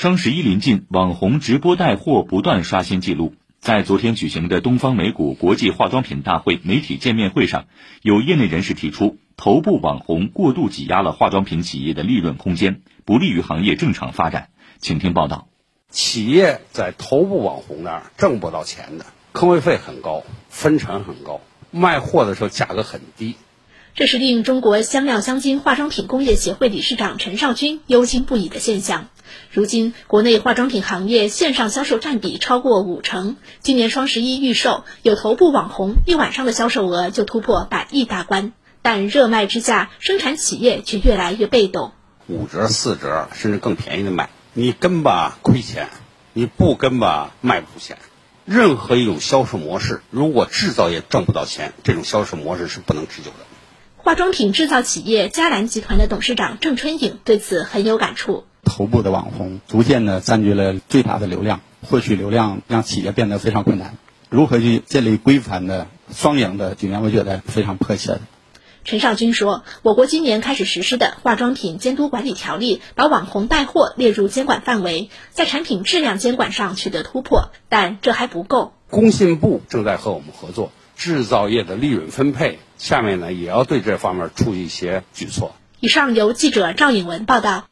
双十一临近，网红直播带货不断刷新纪录。在昨天举行的东方美谷国际化妆品大会媒体见面会上，有业内人士提出，头部网红过度挤压了化妆品企业的利润空间，不利于行业正常发展。请听报道。企业在头部网红那儿挣不到钱的，坑位费很高，分成很高，卖货的时候价格很低。这是令中国香料香精化妆品工业协会理事长陈少军忧心不已的现象。如今，国内化妆品行业线上销售占比超过五成。今年双十一预售，有头部网红一晚上的销售额就突破百亿大关。但热卖之下，生产企业却越来越被动。五折、四折，甚至更便宜的卖，你跟吧亏钱，你不跟吧卖不出钱。任何一种销售模式，如果制造业挣不到钱，这种销售模式是不能持久的。化妆品制造企业嘉兰集团的董事长郑春颖对此很有感触。头部的网红逐渐的占据了最大的流量，获取流量让企业变得非常困难。如何去建立规范的双赢的局面，我觉得非常迫切的。陈少军说：“我国今年开始实施的化妆品监督管理条例，把网红带货列入监管范围，在产品质量监管上取得突破，但这还不够。工信部正在和我们合作。”制造业的利润分配，下面呢也要对这方面出一些举措。以上由记者赵颖文报道。